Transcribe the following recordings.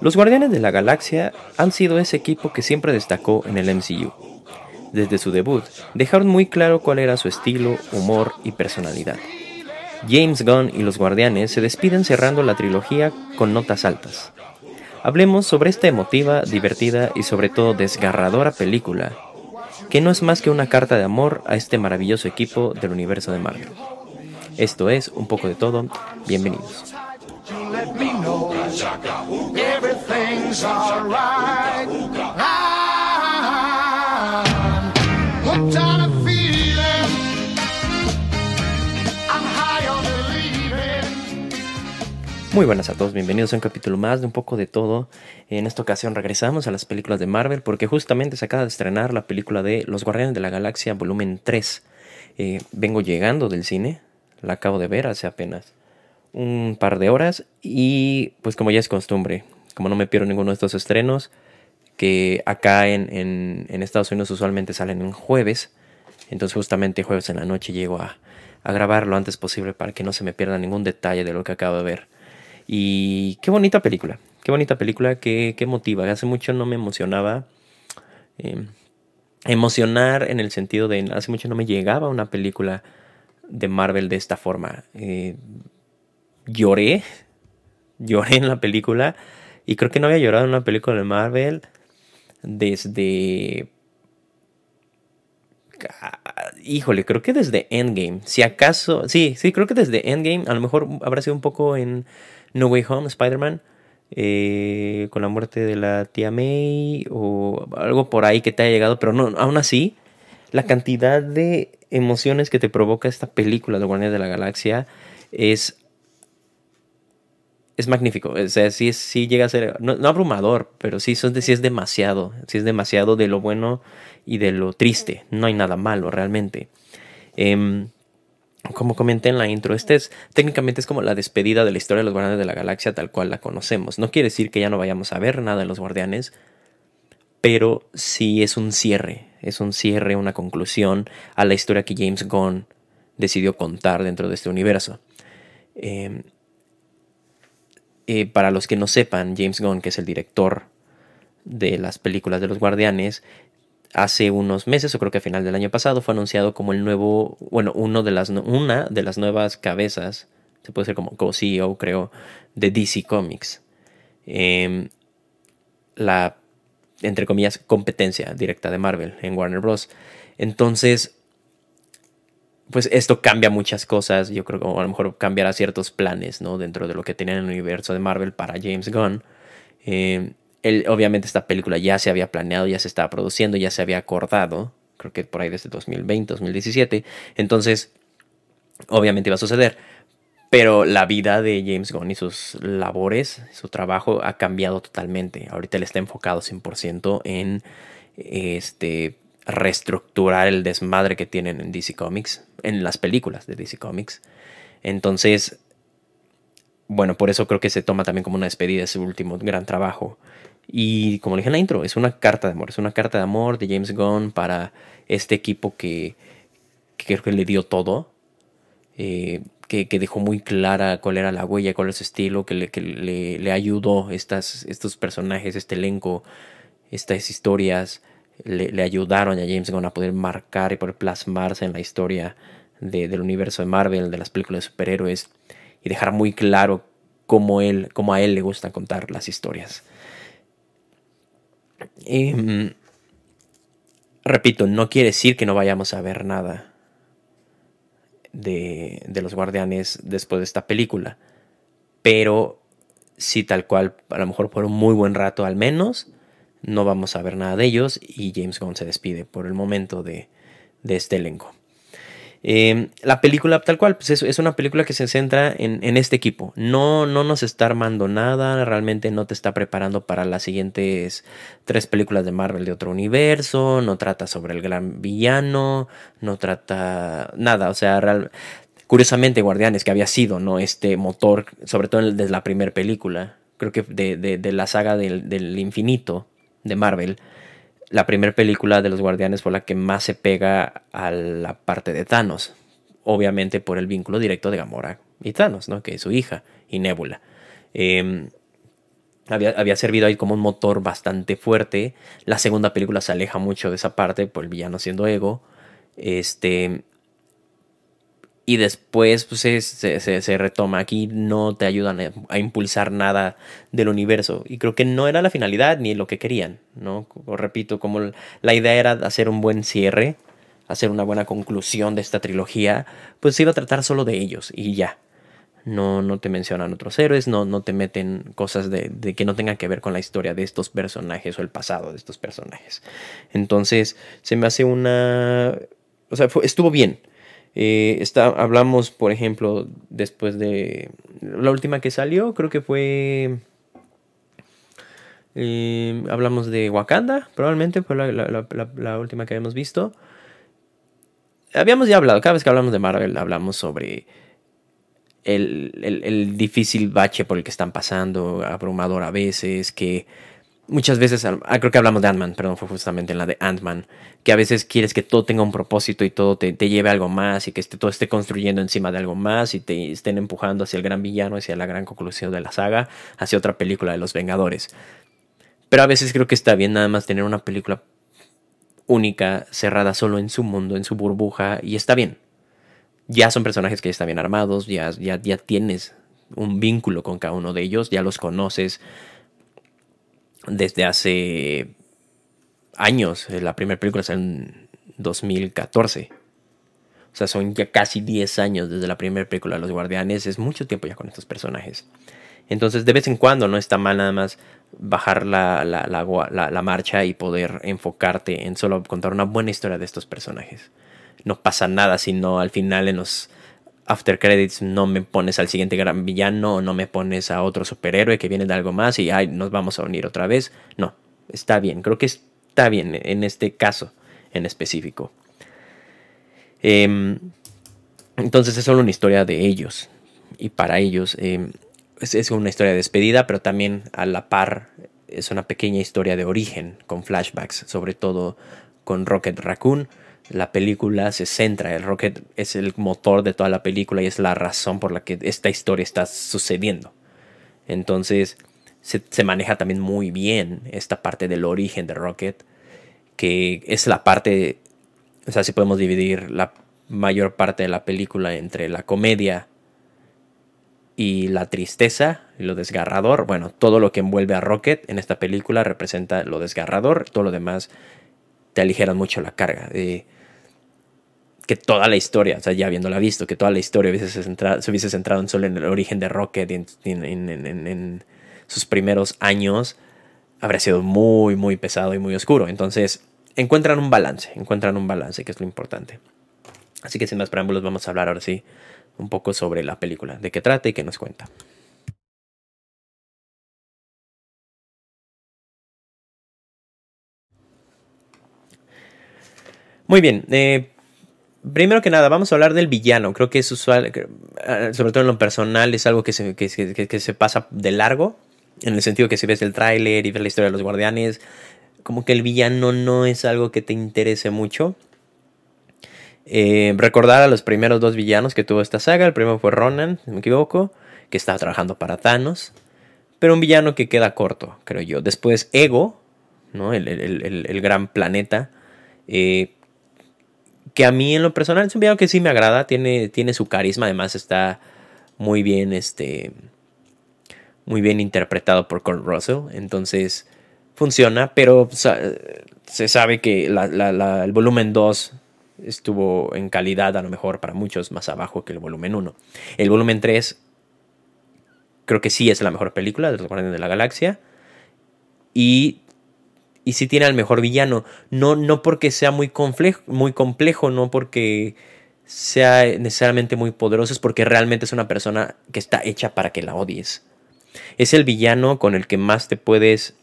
Los Guardianes de la Galaxia han sido ese equipo que siempre destacó en el MCU. Desde su debut, dejaron muy claro cuál era su estilo, humor y personalidad. James Gunn y los Guardianes se despiden cerrando la trilogía con notas altas. Hablemos sobre esta emotiva, divertida y sobre todo desgarradora película, que no es más que una carta de amor a este maravilloso equipo del universo de Marvel. Esto es un poco de todo, bienvenidos. Muy buenas a todos, bienvenidos a un capítulo más de un poco de todo. En esta ocasión regresamos a las películas de Marvel porque justamente se acaba de estrenar la película de Los Guardianes de la Galaxia volumen 3. Eh, vengo llegando del cine, la acabo de ver hace apenas un par de horas y pues como ya es costumbre, como no me pierdo ninguno de estos estrenos, que acá en, Estados Unidos usualmente salen en jueves, entonces justamente jueves en la noche llego a, a grabar lo antes posible para que no se me pierda ningún detalle de lo que acabo de ver. Y qué bonita película, qué bonita película, qué, qué motiva. Hace mucho no me emocionaba. Em, emocionar en el sentido de hace mucho no me llegaba una película de Marvel de esta forma. Eh, lloré, lloré en la película y creo que no había llorado en una película de Marvel desde... Híjole, creo que desde Endgame. Si acaso... Sí, sí, creo que desde Endgame. A lo mejor habrá sido un poco en No Way Home, Spider-Man. Eh, con la muerte de la tía May o algo por ahí que te haya llegado, pero no, aún así, la cantidad de emociones que te provoca esta película de Guardianes de la Galaxia es es magnífico. O sea, sí, sí llega a ser, no, abrumador, pero sí, son, sí es demasiado. Sí es demasiado de lo bueno y de lo triste. No hay nada malo realmente. Em, como comenté en la intro, este es técnicamente es como la despedida de la historia de los Guardianes de la Galaxia tal cual la conocemos. No quiere decir que ya no vayamos a ver nada de los Guardianes, pero sí es un cierre, es un cierre, una conclusión a la historia que James Gunn decidió contar dentro de este universo. Eh, eh, para los que no sepan, James Gunn, que es el director de las películas de los Guardianes, hace unos meses, o creo que a final del año pasado, fue anunciado como el nuevo, bueno, uno de las, una de las nuevas cabezas, se puede decir como co-CEO, creo, de DC Comics. Em, la, entre comillas, competencia directa de Marvel en Warner Bros. Entonces, pues esto cambia muchas cosas. Yo creo que a lo mejor cambiará ciertos planes, ¿no? Dentro de lo que tenía en el universo de Marvel para James Gunn. Eh, obviamente esta película ya se había planeado, ya se estaba produciendo, ya se había acordado. Creo que por ahí desde 2020, 2017. Entonces, obviamente iba a suceder. Pero la vida de James Gunn y sus labores, su trabajo ha cambiado totalmente. Ahorita él está enfocado 100% en este reestructurar el desmadre que tienen en DC Comics, en las películas de DC Comics. Entonces, bueno, por eso creo que se toma también como una despedida de su último gran trabajo. Y como dije en la intro, es una carta de amor, es una carta de amor de James Gunn para este equipo que, creo que le dio todo, eh, que, dejó muy clara cuál era la huella, cuál era su estilo, que le, le, ayudó estas, estos personajes, este elenco, estas historias le, ayudaron a James Gunn a poder marcar y poder plasmarse en la historia del universo de Marvel, de las películas de superhéroes, y dejar muy claro cómo, él, cómo a él le gusta contar las historias. Em, repito, no quiere decir que no vayamos a ver nada de, de los guardianes después de esta película, pero sí tal cual, a lo mejor por un muy buen rato al menos, no vamos a ver nada de ellos y James Gunn se despide por el momento de, este elenco. Em, la película tal cual, pues es, una película que se centra en, este equipo. No, no nos está armando nada, realmente no te está preparando para las siguientes tres películas de Marvel de otro universo, no trata sobre el gran villano, no trata nada, o sea, curiosamente Guardianes, que había sido ¿no? este motor, sobre todo desde la primera película, creo que de, la saga del infinito, de Marvel, la primera película de los Guardianes fue la que más se pega a la parte de Thanos. Obviamente por el vínculo directo de Gamora y Thanos, ¿no? Que es su hija y Nebula. Em, había, servido ahí como un motor bastante fuerte. La segunda película se aleja mucho de esa parte, por el villano siendo ego. Este. Y después pues, se, retoma. Aquí no te ayudan a, impulsar nada del universo. Y creo que no era la finalidad ni lo que querían. ¿no? repito, como la idea era hacer un buen cierre, hacer una buena conclusión de esta trilogía, pues se iba a tratar solo de ellos y ya no, no te mencionan otros héroes, no, no te meten cosas de, que no tengan que ver con la historia de estos personajes o el pasado de estos personajes. Entonces, se me hace una... O sea, estuvo bien. Eh, está, hablamos, por ejemplo, después de la última que salió, creo que fue... Eh, hablamos de Wakanda, probablemente fue la, última que habíamos visto. Habíamos ya hablado, cada vez que hablamos de Marvel, hablamos sobre el, difícil bache por el que están pasando, abrumador a veces, que muchas veces, ah, creo que hablamos de Ant-Man, perdón, fue justamente en la de Ant-Man, que a veces quieres que todo tenga un propósito y todo te, lleve a algo más y que todo esté construyendo encima de algo más y te estén empujando hacia el gran villano, hacia la gran conclusión de la saga, hacia otra película de los Vengadores. Pero a veces creo que está bien nada más tener una película única, cerrada solo en su mundo, en su burbuja, y está bien ya son personajes que ya están bien armados, ya, ya, ya tienes un vínculo con cada uno de ellos, ya los conoces desde hace años. La primera película es en 2014. O sea, son ya casi 10 años desde la primera película de Los Guardianes. Es mucho tiempo ya con estos personajes. Entonces, de vez en cuando no está mal nada más bajar la, la, la, la marcha y poder enfocarte en solo contar una buena historia de estos personajes no pasa nada si no al final en los after credits no me pones al siguiente gran villano o no me pones a otro superhéroe que viene de algo más y ay, nos vamos a unir otra vez. No, está bien, creo que está bien en este caso en específico. Em, entonces es solo una historia de ellos y para ellos em, es, una historia de despedida, pero también a la par es una pequeña historia de origen con flashbacks, sobre todo con Rocket Raccoon la película se centra, el Rocket es el motor de toda la película y es la razón por la que esta historia está sucediendo. Entonces se, maneja también muy bien esta parte del origen de Rocket, que es la parte, o sea, si podemos dividir la mayor parte de la película entre la comedia y la tristeza y lo desgarrador. Bueno, todo lo que envuelve a Rocket en esta película representa lo desgarrador, todo lo demás te aligeran mucho la carga. de que toda la historia, o sea, ya habiéndola visto, que toda la historia se hubiese centrado en solo en el origen de Rocket y en, sus primeros años, habría sido muy, muy pesado y muy oscuro. Entonces, encuentran un balance, encuentran un balance, que es lo importante. Así que sin más preámbulos, vamos a hablar ahora sí un poco sobre la película, de qué trata y qué nos cuenta. Muy bien, eh, primero que nada, vamos a hablar del villano. Creo que es usual, ah, sobre todo en lo personal, es algo que se, que, se pasa de largo. En el sentido que si ves el tráiler y ves la historia de los guardianes, como que el villano no es algo que te interese mucho. Eh, recordar a los primeros dos villanos que tuvo esta saga. El primero fue Ronan, si me equivoco, que estaba trabajando para Thanos. Pero un villano que queda corto, creo yo. Después Ego, ¿no? el, el, el gran planeta. Eh, que a mí en lo personal es un video que sí me agrada, tiene, tiene su carisma, además está muy bien, este, muy bien interpretado por Kurt Russell, entonces funciona, pero se sabe que el volumen 2 estuvo en calidad a lo mejor para muchos más abajo que el volumen 1. El volumen 3 creo que sí es la mejor película de los Guardianes de la Galaxia y y si tiene al mejor villano. No, no porque sea muy complejo, muy complejo, no porque sea necesariamente muy poderoso, es porque realmente es una persona que está hecha para que la odies. Es el villano con el que más te puedes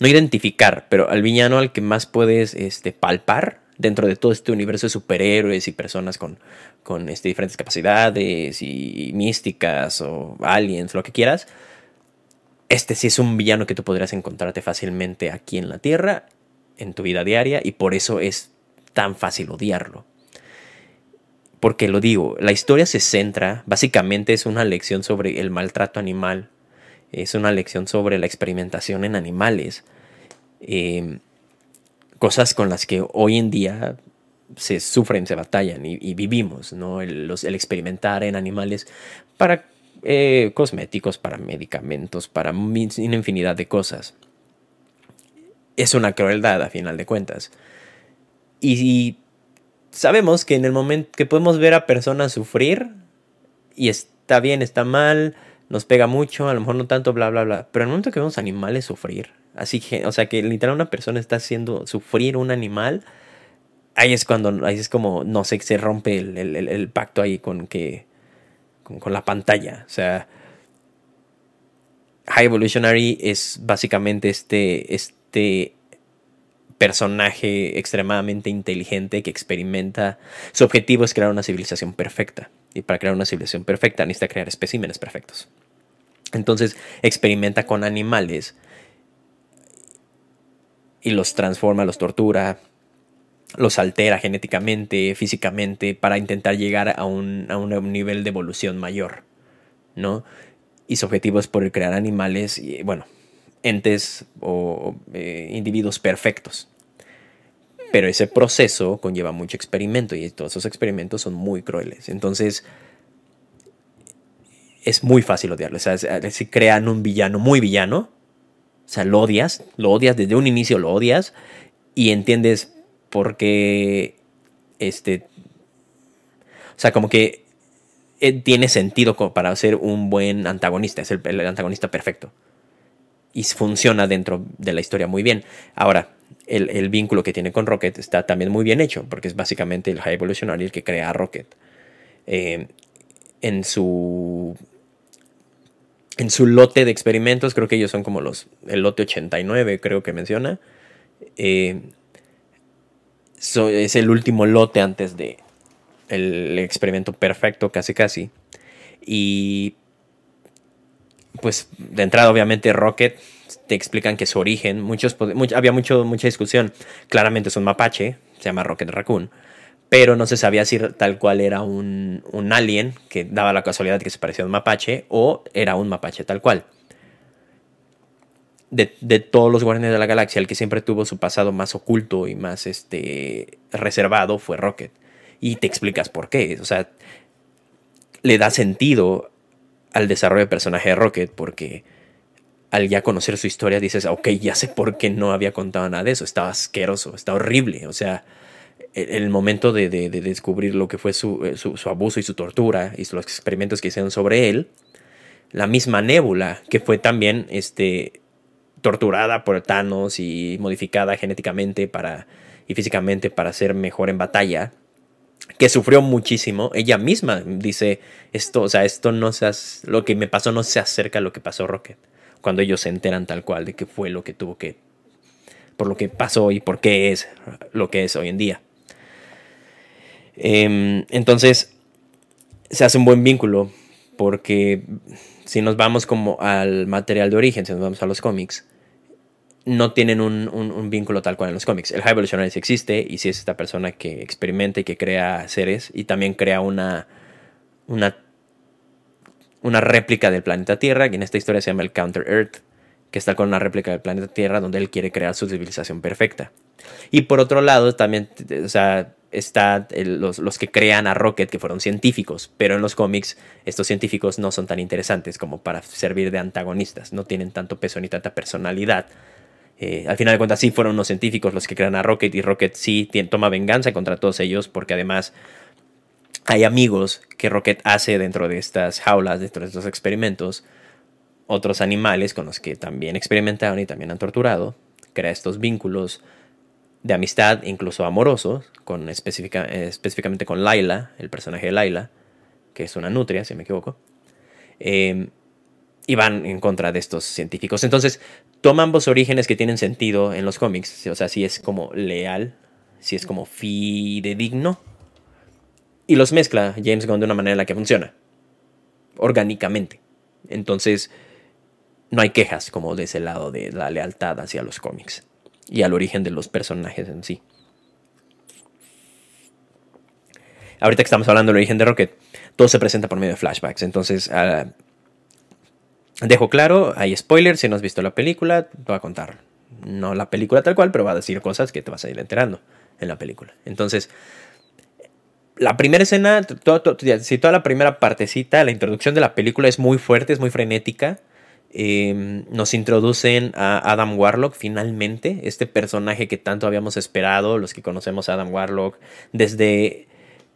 no identificar, pero al villano al que más puedes este, palpar dentro de todo este universo de superhéroes y personas con, con este, diferentes capacidades y místicas o aliens, lo que quieras este sí es un villano que tú podrías encontrarte fácilmente aquí en la Tierra, en tu vida diaria, y por eso es tan fácil odiarlo. Porque lo digo, la historia se centra, básicamente es una lección sobre el maltrato animal Es una lección sobre la experimentación en animales. Eh, cosas con las que hoy en día se sufren, se batallan y, vivimos, ¿no? El, experimentar en animales para eh, cosméticos, para medicamentos, para una infinidad de cosas. Es una crueldad a final de cuentas. Y, sabemos que en el momento que podemos ver a personas sufrir, y está bien, está mal, nos pega mucho, a lo mejor no tanto, bla, bla, bla, pero en el momento que vemos animales sufrir, así que, o sea, que literal una persona está haciendo sufrir un animal, ahí es cuando, ahí es como, no sé, se rompe el, pacto ahí con que, con, la pantalla. O sea, High Evolutionary es básicamente este, este personaje extremadamente inteligente que experimenta. Su objetivo es crear una civilización perfecta. Y para crear una civilización perfecta necesita crear especímenes perfectos. Entonces experimenta con animales y los transforma, los tortura, los altera genéticamente, físicamente, para intentar llegar a un, nivel de evolución mayor, ¿no? Y su objetivo es poder crear animales, y, bueno, entes o eh, individuos perfectos. Pero ese proceso conlleva mucho experimento y todos esos experimentos son muy crueles. Entonces, es muy fácil odiarlo. O sea, si crean un villano muy villano, o sea, lo odias, lo odias desde un inicio, lo odias y entiendes porque este o sea como que eh, tiene sentido para ser un buen antagonista es el, antagonista perfecto. Y funciona dentro de la historia muy bien. Ahora el, vínculo que tiene con Rocket está también muy bien hecho porque es básicamente el High Evolutionary el que crea a Rocket. Eh, en su en su lote de experimentos creo que ellos son como los el lote 89 creo que menciona eh, es el último lote antes de el experimento perfecto, casi casi. Y pues de entrada obviamente Rocket te explican que su origen, muchos, había mucho, mucha discusión, claramente es un mapache, se llama Rocket Raccoon, pero no se sabía si tal cual era un, un alien que daba la casualidad de que se parecía a un mapache o era un mapache tal cual de, todos los Guardianes de la Galaxia, el que siempre tuvo su pasado más oculto y más este, reservado fue Rocket. Y te explicas por qué. O sea, le da sentido al desarrollo de personaje de Rocket porque al ya conocer su historia dices, ok, ya sé por qué no había contado nada de eso. Estaba asqueroso, está horrible. O sea, el, momento de, descubrir lo que fue su, su, su, abuso y su tortura y los experimentos que hicieron sobre él, la misma nébula que fue también este, torturada por Thanos y modificada genéticamente para, y físicamente para ser mejor en batalla, que sufrió muchísimo. Ella misma dice esto, o sea, esto no se lo que me pasó no se acerca a lo que pasó Rocket. Cuando ellos se enteran tal cual de que fue lo que tuvo que, por lo que pasó y por qué es lo que es hoy en día. Em, entonces, se hace un buen vínculo porque si nos vamos como al material de origen, si nos vamos a los cómics, no tienen un, vínculo tal cual en los cómics. El High Evolutionary sí existe y sí es esta persona que experimenta y que crea seres y también crea una, una, una réplica del planeta Tierra, que en esta historia se llama el Counter Earth, que está con una réplica del planeta Tierra donde él quiere crear su civilización perfecta. Y por otro lado, también, o sea, está los, los, que crean a Rocket, que fueron científicos, pero en los cómics estos científicos no son tan interesantes como para servir de antagonistas, no tienen tanto peso ni tanta personalidad. Eh, al final de cuentas sí fueron unos científicos los que crean a Rocket y Rocket sí toma venganza contra todos ellos porque además hay amigos que Rocket hace dentro de estas jaulas, dentro de estos experimentos, otros animales con los que también experimentaron y también han torturado, crea estos vínculos de amistad, incluso amorosos, con específicamente con Laila, el personaje de Laila, que es una nutria, si me equivoco. Eh, y van en contra de estos científicos. Entonces, toma ambos orígenes que tienen sentido en los cómics. O sea, si es como leal, si es como fidedigno. Y los mezcla James Gunn de una manera en la que funciona. Orgánicamente. Entonces, no hay quejas como de ese lado de la lealtad hacia los cómics. Y al origen de los personajes en sí. Ahorita que estamos hablando del origen de Rocket, todo se presenta por medio de flashbacks. Entonces, Dejo claro, hay spoilers, si no has visto la película, te voy a contar. No la película tal cual, pero va a decir cosas que te vas a ir enterando en la película. Entonces, la primera escena, si toda la primera partecita, la introducción de la película es muy fuerte, es muy frenética. Em, nos introducen a Adam Warlock finalmente, este personaje que tanto habíamos esperado, los que conocemos a Adam Warlock, desde,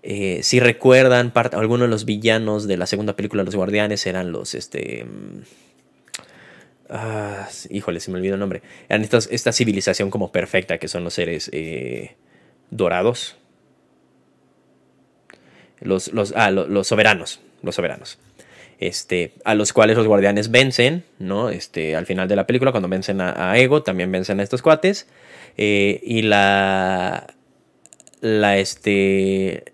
eh, si recuerdan, algunos de los villanos de la segunda película, Los Guardianes, eran los, este... Mm, ah, híjole, se me olvidó el nombre. Eran esta civilización como perfecta, que son los seres eh, dorados. Los, los, ah, los soberanos, los soberanos este, a los cuales los guardianes vencen, ¿no? Este, al final de la película, cuando vencen a, Ego, también vencen a estos cuates. Eh, y la. La este.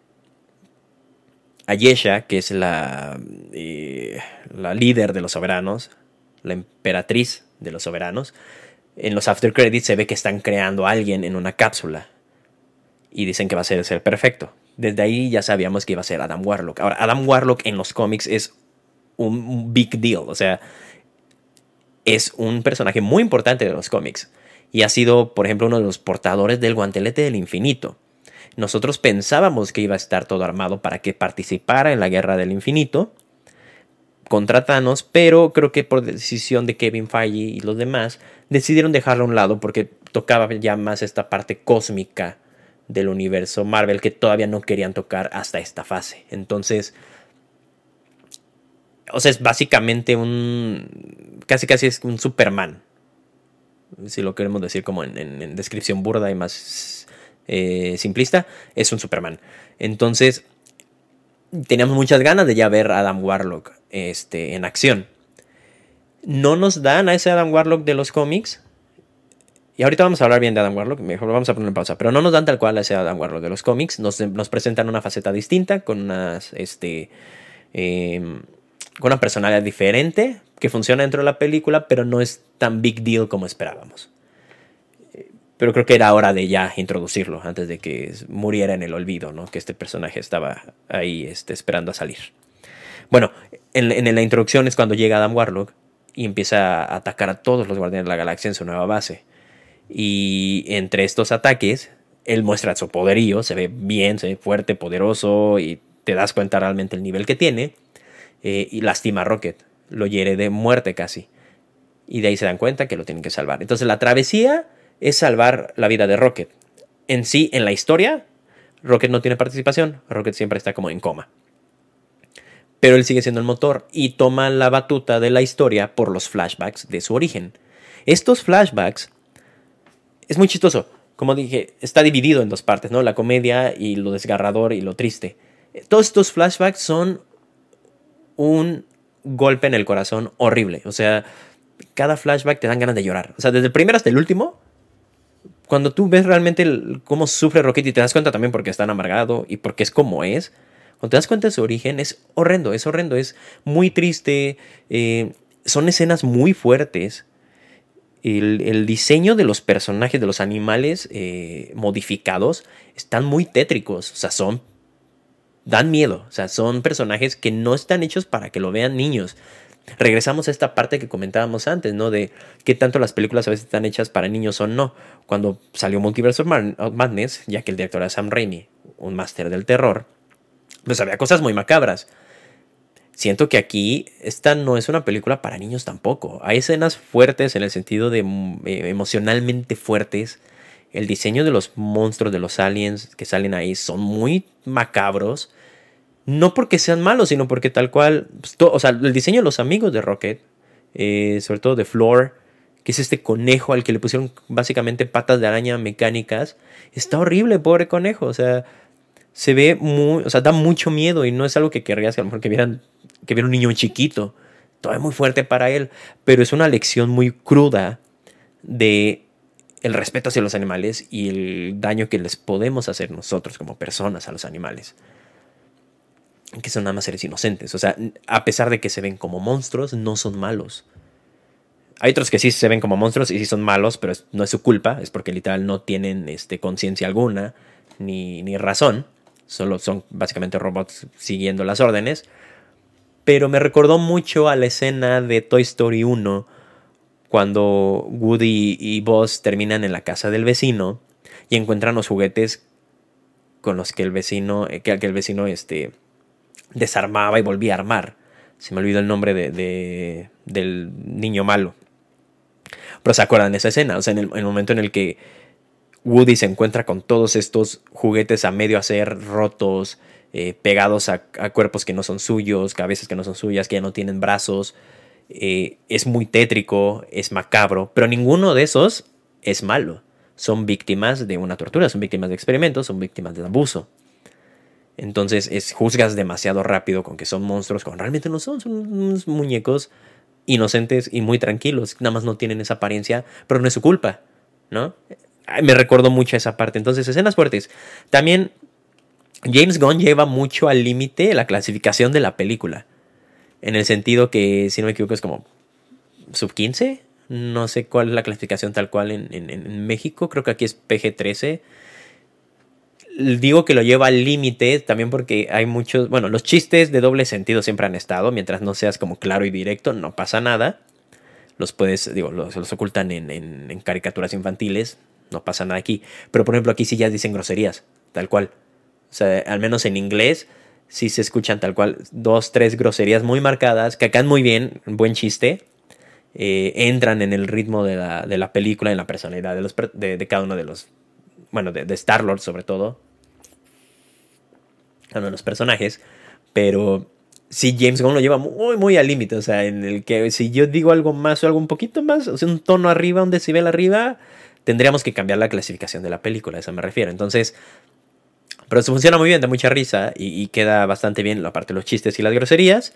Ayesha, que es la. Eh, la líder de los soberanos, la emperatriz de los soberanos. En los after credits se ve que están creando a alguien en una cápsula. Y dicen que va a ser el ser perfecto. Desde ahí ya sabíamos que iba a ser Adam Warlock. Ahora, Adam Warlock en los cómics es un big deal. O sea, es un personaje muy importante de los cómics. Y ha sido, por ejemplo, uno de los portadores del guantelete del infinito. Nosotros pensábamos que iba a estar todo armado para que participara en la guerra del infinito contra Thanos, pero creo que por decisión de Kevin Feige y los demás decidieron dejarlo a un lado porque tocaba ya más esta parte cósmica del universo Marvel que todavía no querían tocar hasta esta fase. Entonces, o sea, es básicamente un. Casi casi es un Superman. Si lo queremos decir como en, descripción burda y más eh, simplista, es un Superman. Entonces, teníamos muchas ganas de ya ver a Adam Warlock este, en acción. No nos dan a ese Adam Warlock de los cómics. Y ahorita vamos a hablar bien de Adam Warlock, mejor vamos a poner en pausa. Pero no nos dan tal cual a ese Adam Warlock de los cómics. Nos, nos presentan una faceta distinta, con unas. Este, em, con una personalidad diferente que funciona dentro de la película, pero no es tan big deal como esperábamos. Pero creo que era hora de ya introducirlo antes de que muriera en el olvido, ¿no? Que este personaje estaba ahí este, esperando a salir. Bueno, en, en, la introducción es cuando llega Adam Warlock y empieza a atacar a todos los Guardianes de la Galaxia en su nueva base. Y entre estos ataques, él muestra su poderío, se ve bien, se ve fuerte, poderoso y te das cuenta realmente el nivel que tiene. Eh, y lastima a Rocket, lo hiere de muerte casi. Y de ahí se dan cuenta que lo tienen que salvar. Entonces la travesía es salvar la vida de Rocket. En sí, en la historia, Rocket no tiene participación, Rocket siempre está como en coma. Pero él sigue siendo el motor y toma la batuta de la historia por los flashbacks de su origen. Estos flashbacks es muy chistoso. Como dije, está dividido en dos partes, ¿no? La comedia y lo desgarrador y lo triste. Todos estos flashbacks son un golpe en el corazón horrible. O sea, cada flashback te dan ganas de llorar. O sea, desde el primero hasta el último, cuando tú ves realmente cómo sufre Rocket y te das cuenta también porque está amargado y porque es como es, cuando te das cuenta de su origen, es horrendo, es horrendo, es muy triste. Eh, son escenas muy fuertes. El, diseño de los personajes, de los animales eh, modificados, están muy tétricos. O sea, son dan miedo. O sea, son personajes que no están hechos para que lo vean niños. Regresamos a esta parte que comentábamos antes, ¿no? De qué tanto las películas a veces están hechas para niños o no. Cuando salió Multiverse of Madness, ya que el director era Sam Raimi, un máster del terror, pues había cosas muy macabras. Siento que aquí esta no es una película para niños tampoco. Hay escenas fuertes en el sentido de mm, eh, emocionalmente fuertes. El diseño de los monstruos, de los aliens que salen ahí son muy macabros no porque sean malos, sino porque tal cual, pues, o sea, el diseño de los amigos de Rocket, eh, sobre todo de Floor, que es este conejo al que le pusieron básicamente patas de araña mecánicas, está horrible, pobre conejo, o sea, se ve muy, o sea, da mucho miedo y no es algo que querrías que a que vieran, que viera un niño chiquito, todavía muy fuerte para él, pero es una lección muy cruda de el respeto hacia los animales y el daño que les podemos hacer nosotros como personas a los animales que son nada más seres inocentes. O sea, a pesar de que se ven como monstruos, no son malos. Hay otros que sí se ven como monstruos y sí son malos, pero no es su culpa, es porque literal no tienen este, conciencia alguna ni, ni razón. Solo son básicamente robots siguiendo las órdenes. pero me recordó mucho a la escena de Toy Story 1 cuando Woody y Buzz terminan en la casa del vecino y encuentran los juguetes con los que el vecino, eh, que, el vecino este, desarmaba y volvía a armar. Se me olvidó el nombre de, del niño malo. Pero se acuerdan de esa escena, o sea, en el, momento en el que Woody se encuentra con todos estos juguetes a medio hacer, rotos, eh, pegados a, cuerpos que no son suyos, cabezas que no son suyas, que ya no tienen brazos. Eh, es muy tétrico, es macabro, pero ninguno de esos es malo. Son víctimas de una tortura, son víctimas de experimentos, son víctimas de abuso. Entonces es, juzgas demasiado rápido con que son monstruos, cuando realmente no son, son unos muñecos inocentes y muy tranquilos, nada más no tienen esa apariencia, pero no es su culpa, ¿no? Me recuerdo mucho esa parte. Entonces, escenas fuertes. También James Gunn lleva mucho al límite la clasificación de la película. En el sentido que, si no me equivoco, es como sub 15. No sé cuál es la clasificación tal cual en, en México. Creo que aquí es PG-13 digo que lo lleva al límite también porque hay muchos, bueno, los chistes de doble sentido siempre han estado, mientras no seas como claro y directo, no pasa nada. Los puedes, digo, los, los ocultan en, en, caricaturas infantiles, no pasa nada aquí. Pero por ejemplo aquí sí ya dicen groserías, tal cual. O sea, al menos en inglés sí se escuchan tal cual dos, tres groserías muy marcadas, que acá muy bien, buen chiste. Eh, entran en el ritmo de la, de la, película, en la personalidad de, los, de, de cada uno de los, bueno, de, de Star-Lord sobre todo uno de los personajes, pero si James Gunn lo lleva muy, muy al límite, o sea, en el que si yo digo algo más o algo un poquito más, o sea, un tono arriba, un decibel arriba, tendríamos que cambiar la clasificación de la película, a eso me refiero. Entonces, pero eso funciona muy bien, da mucha risa y, queda bastante bien la parte de los chistes y las groserías.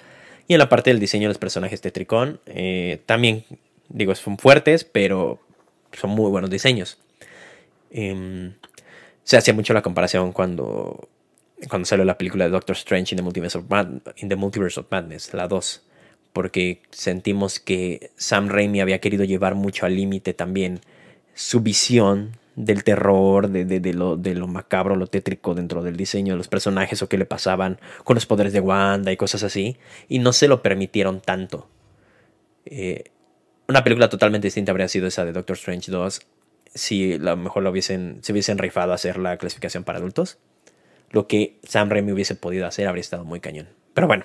Y en la parte del diseño de los personajes de Tricón, eh, también, digo, son fuertes, pero son muy buenos diseños. Em, se hacía mucho la comparación cuando cuando salió la película de Doctor Strange in the Multiverse of, in the Multiverse of Madness, la 2, porque sentimos que Sam Raimi había querido llevar mucho al límite también su visión del terror, de, de, lo, de, lo, macabro, lo tétrico dentro del diseño de los personajes o qué le pasaban con los poderes de Wanda y cosas así, y no se lo permitieron tanto. Eh, una película totalmente distinta habría sido esa de Doctor Strange 2 si a lo mejor lo hubiesen, se hubiesen rifado a hacer la clasificación para adultos lo que Sam Raimi hubiese podido hacer habría estado muy cañón. Pero bueno,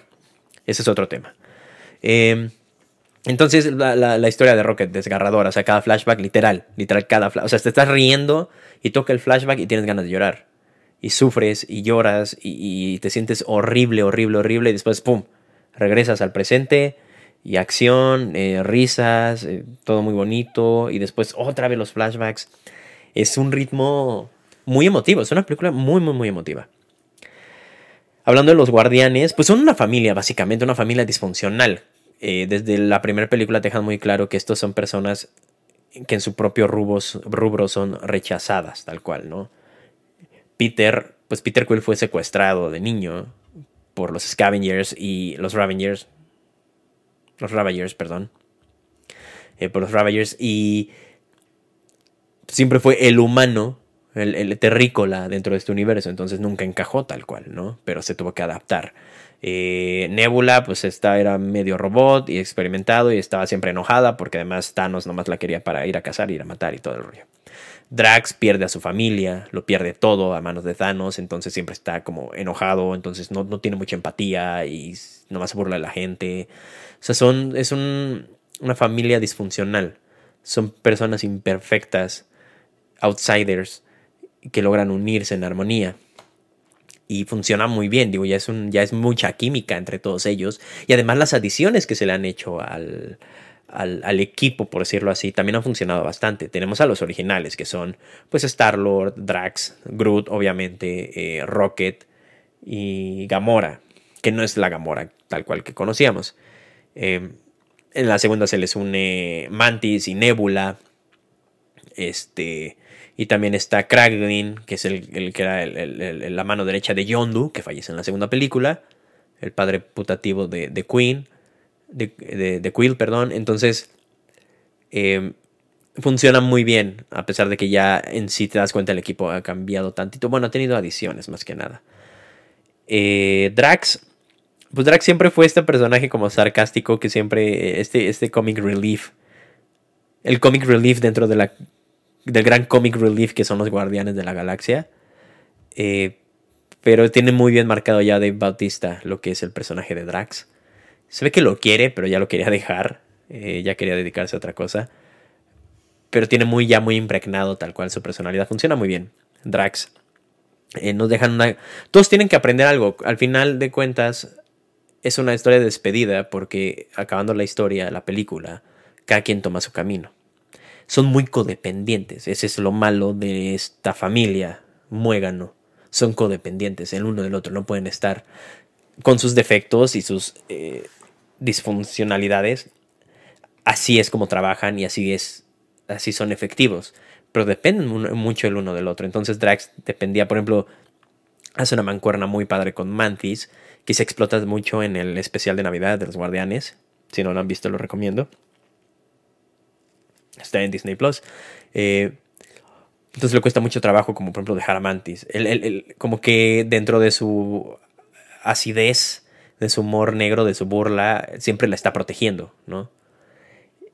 ese es otro tema. Em, entonces, la, historia de Rocket, desgarradora, o sea, cada flashback, literal, literal, cada flashback. O sea, te estás riendo y toca el flashback y tienes ganas de llorar. Y sufres y lloras y, te sientes horrible, horrible, horrible. Y después, ¡pum! Regresas al presente y acción, eh, risas, eh, todo muy bonito. Y después otra vez los flashbacks. Es un ritmo muy emotivo, es una película muy, muy, muy emotiva. Hablando de los guardianes, pues son una familia, básicamente, una familia disfuncional. Eh, desde la primera película te dejan muy claro que estos son personas que en su propio rubro son rechazadas, tal cual, ¿no? Peter, pues Peter Quill fue secuestrado de niño por los Scavengers y los Ravengers. Los Ravagers, perdón. Eh, por los Ravagers y siempre fue el humano el, terrícola dentro de este universo, entonces nunca encajó tal cual, ¿no? Pero se tuvo que adaptar. Eh, Nebula, pues esta era medio robot y experimentado y estaba siempre enojada porque además Thanos nomás la quería para ir a cazar, ir a matar y todo el rollo. Drax pierde a su familia, lo pierde todo a manos de Thanos, entonces siempre está como enojado, entonces no, tiene mucha empatía y nomás se burla de la gente. O sea, son, es una familia disfuncional, son personas imperfectas, outsiders, que logran unirse en armonía. Y funciona muy bien, digo, ya es, ya es mucha química entre todos ellos. Y además las adiciones que se le han hecho al, al, equipo, por decirlo así, también han funcionado bastante. Tenemos a los originales, que son pues Star-Lord, Drax, Groot, obviamente, eh, Rocket y Gamora, que no es la Gamora tal cual que conocíamos. Eh, en la segunda se les une Mantis y Nebula. Este. Y también está Kraglin, que es el, que era la mano derecha de Yondu, que fallece en la segunda película. El padre putativo de, de Queen. De, de, Quill, perdón. Entonces, eh, funciona muy bien. A pesar de que ya en sí te das cuenta el equipo ha cambiado tantito. Bueno, ha tenido adiciones más que nada. Eh, Drax, pues Drax siempre fue este personaje como sarcástico que siempre, este, este comic relief, el comic relief dentro de la, del gran comic relief que son los Guardianes de la Galaxia. Eh, pero tiene muy bien marcado ya Dave Bautista lo que es el personaje de Drax. Se ve que lo quiere, pero ya lo quería dejar. Eh, ya quería dedicarse a otra cosa. Pero tiene muy ya muy impregnado tal cual su personalidad. Funciona muy bien. Drax. Eh, nos dejan una... Todos tienen que aprender algo. Al final de cuentas, es una historia de despedida porque acabando la historia, la película, cada quien toma su camino. Son muy codependientes, ese es lo malo de esta familia, muégano. Son codependientes el uno del otro, no pueden estar con sus defectos y sus eh, disfuncionalidades. Así es como trabajan y así es, así son efectivos, pero dependen mucho el uno del otro. Entonces Drax dependía, por ejemplo, hace una mancuerna muy padre con Mantis, que se explota mucho en el especial de Navidad de los Guardianes. Si no lo han visto, lo recomiendo. Está en Disney Plus. Eh, entonces le cuesta mucho trabajo, como por ejemplo, dejar a Mantis. como que dentro de su acidez, de su humor negro, de su burla, siempre la está protegiendo, ¿no?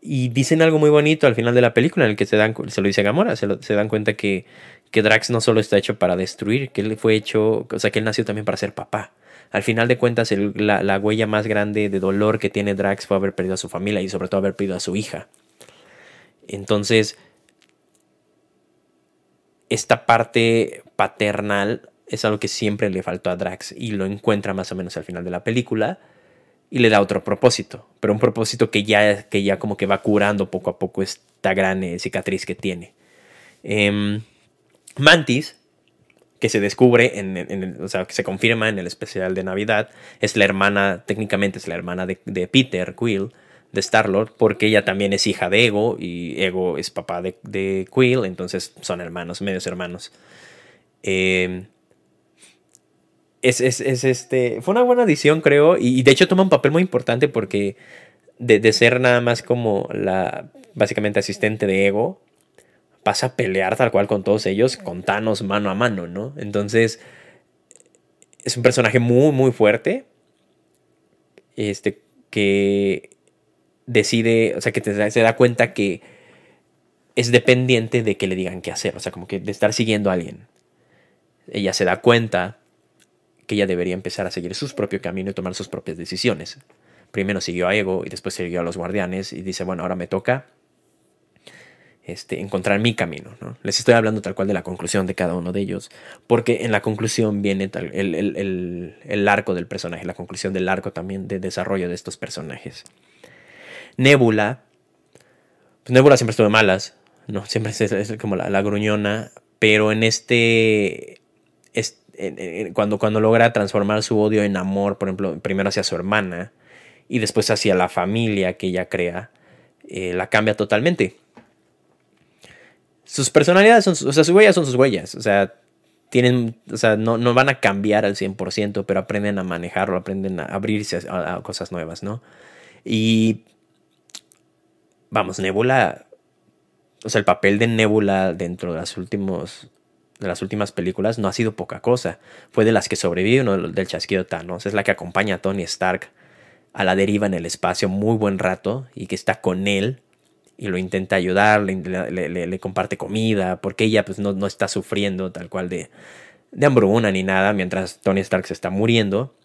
Y dicen algo muy bonito al final de la película, en el que se, dan, se lo dice Gamora, se, dan cuenta que, que Drax no solo está hecho para destruir, que él fue hecho, o sea, que él nació también para ser papá al final de cuentas la, huella más grande de dolor que tiene Drax fue haber perdido a su familia y sobre todo haber perdido a su hija. Entonces, esta parte paternal es algo que siempre le faltó a Drax y lo encuentra más o menos al final de la película y le da otro propósito, pero un propósito que ya, que ya como que va curando poco a poco esta gran eh, cicatriz que tiene. Em, Mantis que se descubre, en, o sea, que se confirma en el especial de Navidad, es la hermana, técnicamente es la hermana de, Peter Quill, de Star-Lord, porque ella también es hija de Ego y Ego es papá de, Quill, entonces son hermanos, medios hermanos. Eh, es, este, fue una buena adición, creo, y, de hecho toma un papel muy importante porque de, de ser nada más como la, básicamente asistente de Ego, pasa a pelear tal cual con todos ellos, con Thanos mano a mano, ¿no? Entonces, es un personaje muy, muy fuerte. Este, que decide, o sea, que se da cuenta que es dependiente de que le digan qué hacer, o sea, como que de estar siguiendo a alguien. Ella se da cuenta que ella debería empezar a seguir su propio camino y tomar sus propias decisiones. Primero siguió a Ego y después siguió a los guardianes y dice, bueno, ahora me toca este, encontrar mi camino. ¿no? Les estoy hablando tal cual de la conclusión de cada uno de ellos, porque en la conclusión viene el, arco del personaje, la conclusión del arco también de desarrollo de estos personajes. Nebula, pues Nebula siempre estuvo malas, ¿no? siempre es, como la, gruñona, pero en este, cuando, cuando logra transformar su odio en amor, por ejemplo, primero hacia su hermana y después hacia la familia que ella crea, eh, la cambia totalmente sus personalidades son, o sea, sus huellas son sus huellas, o sea, tienen, o sea, no, no van a cambiar al 100%, pero aprenden a manejarlo, aprenden a abrirse a, cosas nuevas, ¿no? Y, vamos, Nebula, o sea, el papel de Nebula dentro de las, últimos, de las últimas películas no ha sido poca cosa. Fue de las que sobreviven del chasquido Thanos, es la que acompaña a Tony Stark a la deriva en el espacio muy buen rato y que está con él y lo intenta ayudar, le, comparte comida, porque ella pues no, está sufriendo tal cual de, de hambruna ni nada, mientras Tony Stark se está muriendo.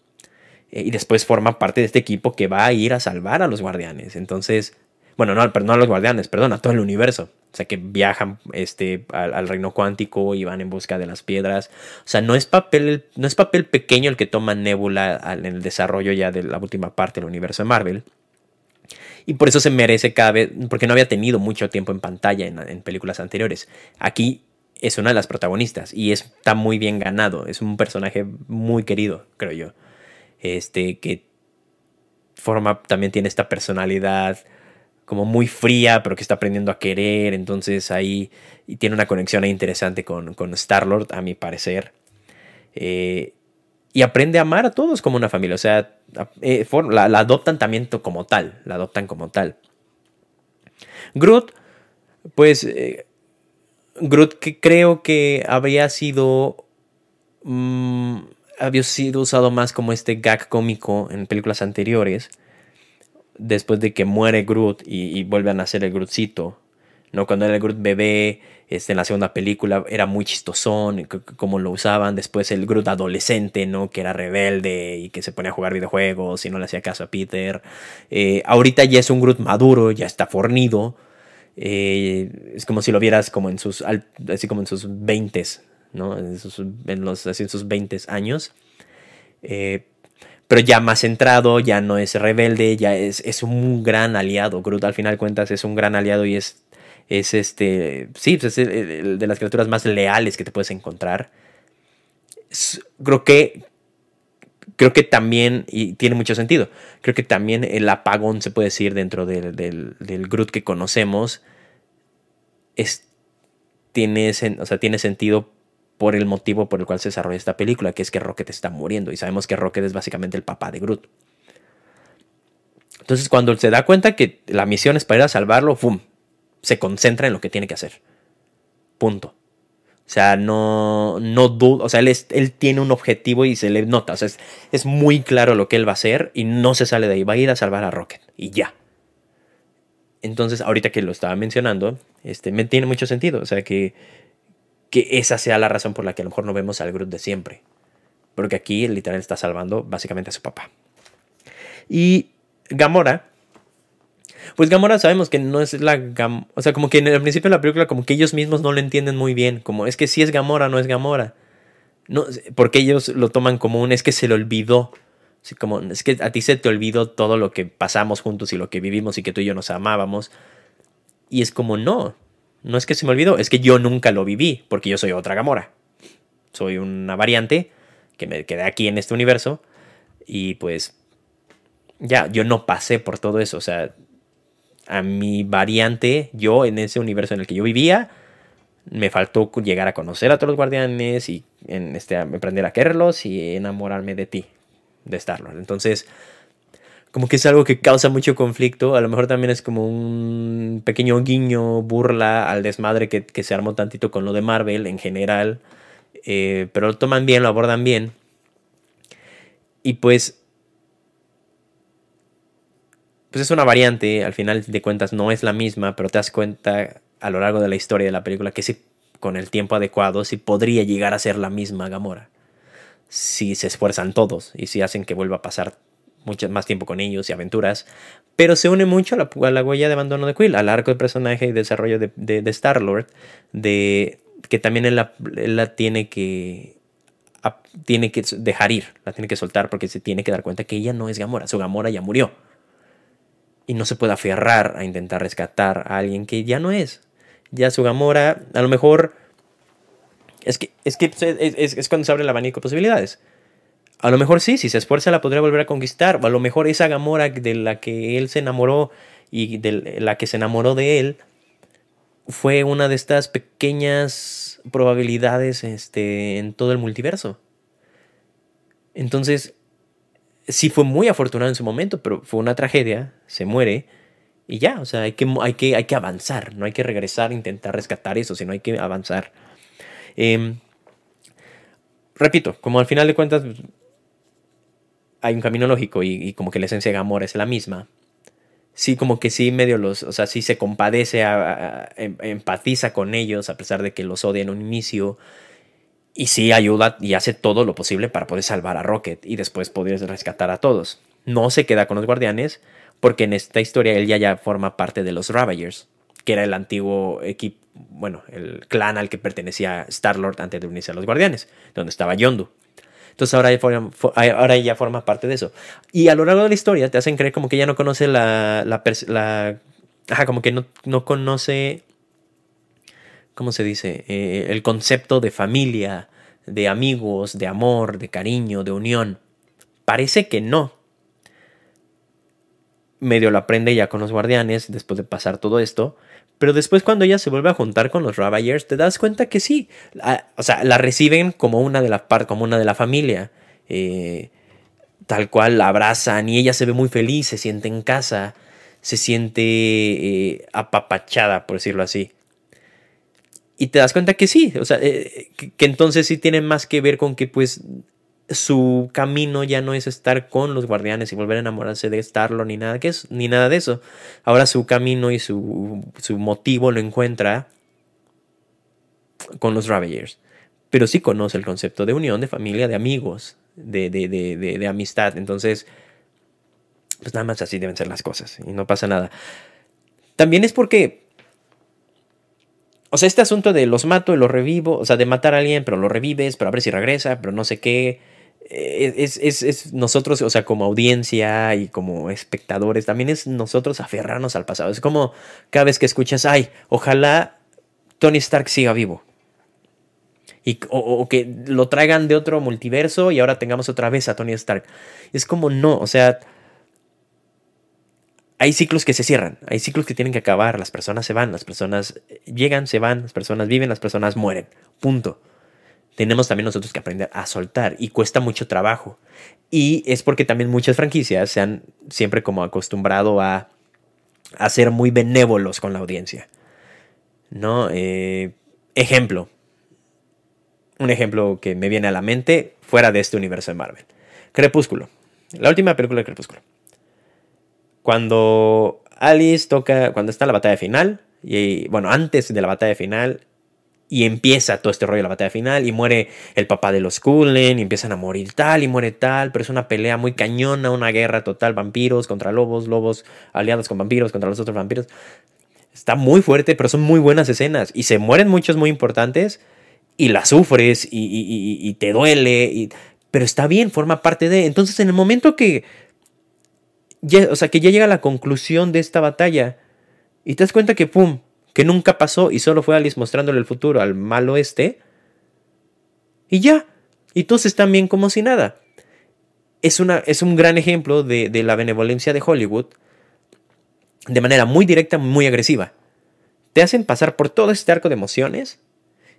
Eh, y después forma parte de este equipo que va a ir a salvar a los guardianes. Entonces, bueno, no, no a los guardianes, perdón, a todo el universo. O sea, que viajan este, al, reino cuántico y van en busca de las piedras. O sea, no es papel, no es papel pequeño el que toma Nebula en el desarrollo ya de la última parte del universo de Marvel. Y por eso se merece cada vez, porque no había tenido mucho tiempo en pantalla en, películas anteriores. Aquí es una de las protagonistas y está muy bien ganado. Es un personaje muy querido, creo yo. Este, que forma, también tiene esta personalidad como muy fría, pero que está aprendiendo a querer. Entonces ahí y tiene una conexión interesante con, con Star-Lord, a mi parecer. Eh, y aprende a amar a todos como una familia. O sea, eh, la, adoptan también como tal, la adoptan como tal. Groot, pues eh, Groot que creo que habría sido mm, había sido usado más como este gag cómico en películas anteriores, después de que muere Groot y, vuelve a nacer el Grootcito. ¿no? Cuando era el Groot bebé, este, en la segunda película era muy chistosón, como lo usaban. Después el Groot adolescente, ¿no? Que era rebelde y que se ponía a jugar videojuegos y no le hacía caso a Peter. Eh, ahorita ya es un Groot maduro, ya está fornido. Eh, es como si lo vieras como en sus, así como en sus 20, ¿no? En, los, así en sus 20 años. Eh, pero ya más centrado, ya no es rebelde, ya es, es un gran aliado. Groot al final cuentas es un gran aliado y es es este, sí, pues, es de las criaturas más leales que te puedes encontrar. creo que, creo que también, y tiene mucho sentido, creo que también el apagón, se puede decir, dentro del, del, Groot que conocemos, es, tiene, o sea, tiene sentido por el motivo por el cual se desarrolla esta película, que es que Rocket está muriendo, y sabemos que Rocket es básicamente el papá de Groot. Entonces, cuando se da cuenta que la misión es para ir a salvarlo, se concentra en lo que tiene que hacer. Punto. O sea, no, no duda, o sea, él, él, tiene un objetivo y se le nota, o sea, es, muy claro lo que él va a hacer y no se sale de ahí, va a ir a salvar a Rocket y ya. Entonces, ahorita que lo estaba mencionando, este, me tiene mucho sentido, o sea, que, que esa sea la razón por la que a lo mejor no vemos al Groot de siempre. Porque aquí literal está salvando básicamente a su papá. Y Gamora, pues Gamora sabemos que no es la Gamora. O sea, como que en el principio de la película, como que ellos mismos no lo entienden muy bien. Como es que si es Gamora, no es Gamora. No, porque ellos lo toman como un es que se le olvidó. Así como es que a ti se te olvidó todo lo que pasamos juntos y lo que vivimos y que tú y yo nos amábamos. Y es como no. No es que se me olvidó, es que yo nunca lo viví, porque yo soy otra Gamora. Soy una variante que me quedé aquí en este universo. Y pues ya, yo no pasé por todo eso. O sea, a mi variante, yo en ese universo en el que yo vivía, me faltó llegar a conocer a todos los guardianes y en este, aprender a quererlos y enamorarme de ti, de Star-Lord. Entonces, como que es algo que causa mucho conflicto. A lo mejor también es como un pequeño guiño, burla al desmadre que, se armó tantito con lo de Marvel en general. Eh, pero lo toman bien, lo abordan bien. Y pues pues es una variante, al final de cuentas no es la misma, pero te das cuenta a lo largo de la historia de la película que sí, con el tiempo adecuado, sí podría llegar a ser la misma Gamora. Si se esfuerzan todos y si hacen que vuelva a pasar mucho más tiempo con ellos y aventuras, pero se une mucho a la, huella de abandono de Quill, al arco de personaje y desarrollo de, de, Star-Lord, de que también él la, tiene que tiene que dejar ir, la tiene que soltar porque se tiene que dar cuenta que ella no es Gamora, su Gamora ya murió y no se puede aferrar a intentar rescatar a alguien que ya no es. Ya su Gamora, a lo mejor. Es que, es, que es, cuando se abre el abanico de posibilidades. A lo mejor sí, si se esfuerza la podría volver a conquistar. O a lo mejor esa Gamora de la que él se enamoró y de la que se enamoró de él fue una de estas pequeñas probabilidades este, en todo el multiverso. Entonces, sí fue muy afortunado en su momento, pero fue una tragedia, se muere y ya, o sea, hay que, hay que, hay que avanzar, no hay que regresar intentar rescatar eso, sino hay que avanzar. Em, repito, como al final de cuentas hay un camino lógico y, como que la esencia de amor es la misma, sí como que sí medio los, o sea, sí se compadece, em, empatiza con ellos a pesar de que los odia en un inicio, y sí ayuda y hace todo lo posible para poder salvar a Rocket y después poder rescatar a todos. No se queda con los guardianes porque en esta historia él ya, ya forma parte de los Ravagers, que era el antiguo equipo, bueno, el clan al que pertenecía Star-Lord antes de unirse a los guardianes, donde estaba Yondu. Entonces ahora ya, forma, parte de eso. Y a lo largo de la historia te hacen creer como que ya no conoce la... la, la ajá, como que no, no conoce ¿cómo se dice? Eh, el concepto de familia, de amigos, de amor, de cariño, de unión. Parece que no. Medio lo aprende ya con los guardianes después de pasar todo esto. Pero después cuando ella se vuelve a juntar con los Ravagers, te das cuenta que sí. o sea, la reciben como una de la, como una de la familia. Eh, tal cual la abrazan y ella se ve muy feliz, se siente en casa, se siente eh, apapachada, por decirlo así. Y te das cuenta que sí, o sea, eh, que, entonces sí tiene más que ver con que pues su camino ya no es estar con los guardianes y volver a enamorarse de Starlo ni nada, que es, ni nada de eso. Ahora su camino y su, su motivo lo encuentra con los Ravagers. Pero sí conoce el concepto de unión, de familia, de amigos, de, de, de, de, amistad. Entonces, pues nada más así deben ser las cosas y no pasa nada. También es porque o sea, este asunto de los mato y los revivo, o sea, de matar a alguien, pero lo revives, pero a ver si regresa, pero no sé qué. Eh, es, es, es, nosotros, o sea, como audiencia y como espectadores, también es nosotros aferrarnos al pasado. Es como cada vez que escuchas, ay, ojalá Tony Stark siga vivo. Y, o, que lo traigan de otro multiverso y ahora tengamos otra vez a Tony Stark. Es como no, o sea, hay ciclos que se cierran, hay ciclos que tienen que acabar, las personas se van, las personas llegan, se van, las personas viven, las personas mueren. Punto tenemos también nosotros que aprender a soltar y cuesta mucho trabajo. Y es porque también muchas franquicias se han siempre como acostumbrado a, ser muy benévolos con la audiencia. ¿No? Eh, ejemplo. Un ejemplo que me viene a la mente fuera de este universo de Marvel. Crepúsculo. La última película de Crepúsculo. Cuando Alice toca, cuando está en la batalla final, y bueno, antes de la batalla final, y empieza todo este rollo de la batalla final y muere el papá de los Cullen y empiezan a morir tal y muere tal, pero es una pelea muy cañona, una guerra total, vampiros contra lobos, lobos aliados con vampiros contra los otros vampiros. Está muy fuerte, pero son muy buenas escenas y se mueren muchos muy importantes y la sufres y, te duele, y, pero está bien, forma parte de... Entonces en el momento que... Ya, o sea, que ya llega la conclusión de esta batalla y te das cuenta que, ¡pum!, que nunca pasó y solo fue Alice mostrándole el futuro al mal oeste. Y ya. Y todos están bien como si nada. Es, una, es un gran ejemplo de, de la benevolencia de Hollywood de manera muy directa, muy agresiva. Te hacen pasar por todo este arco de emociones.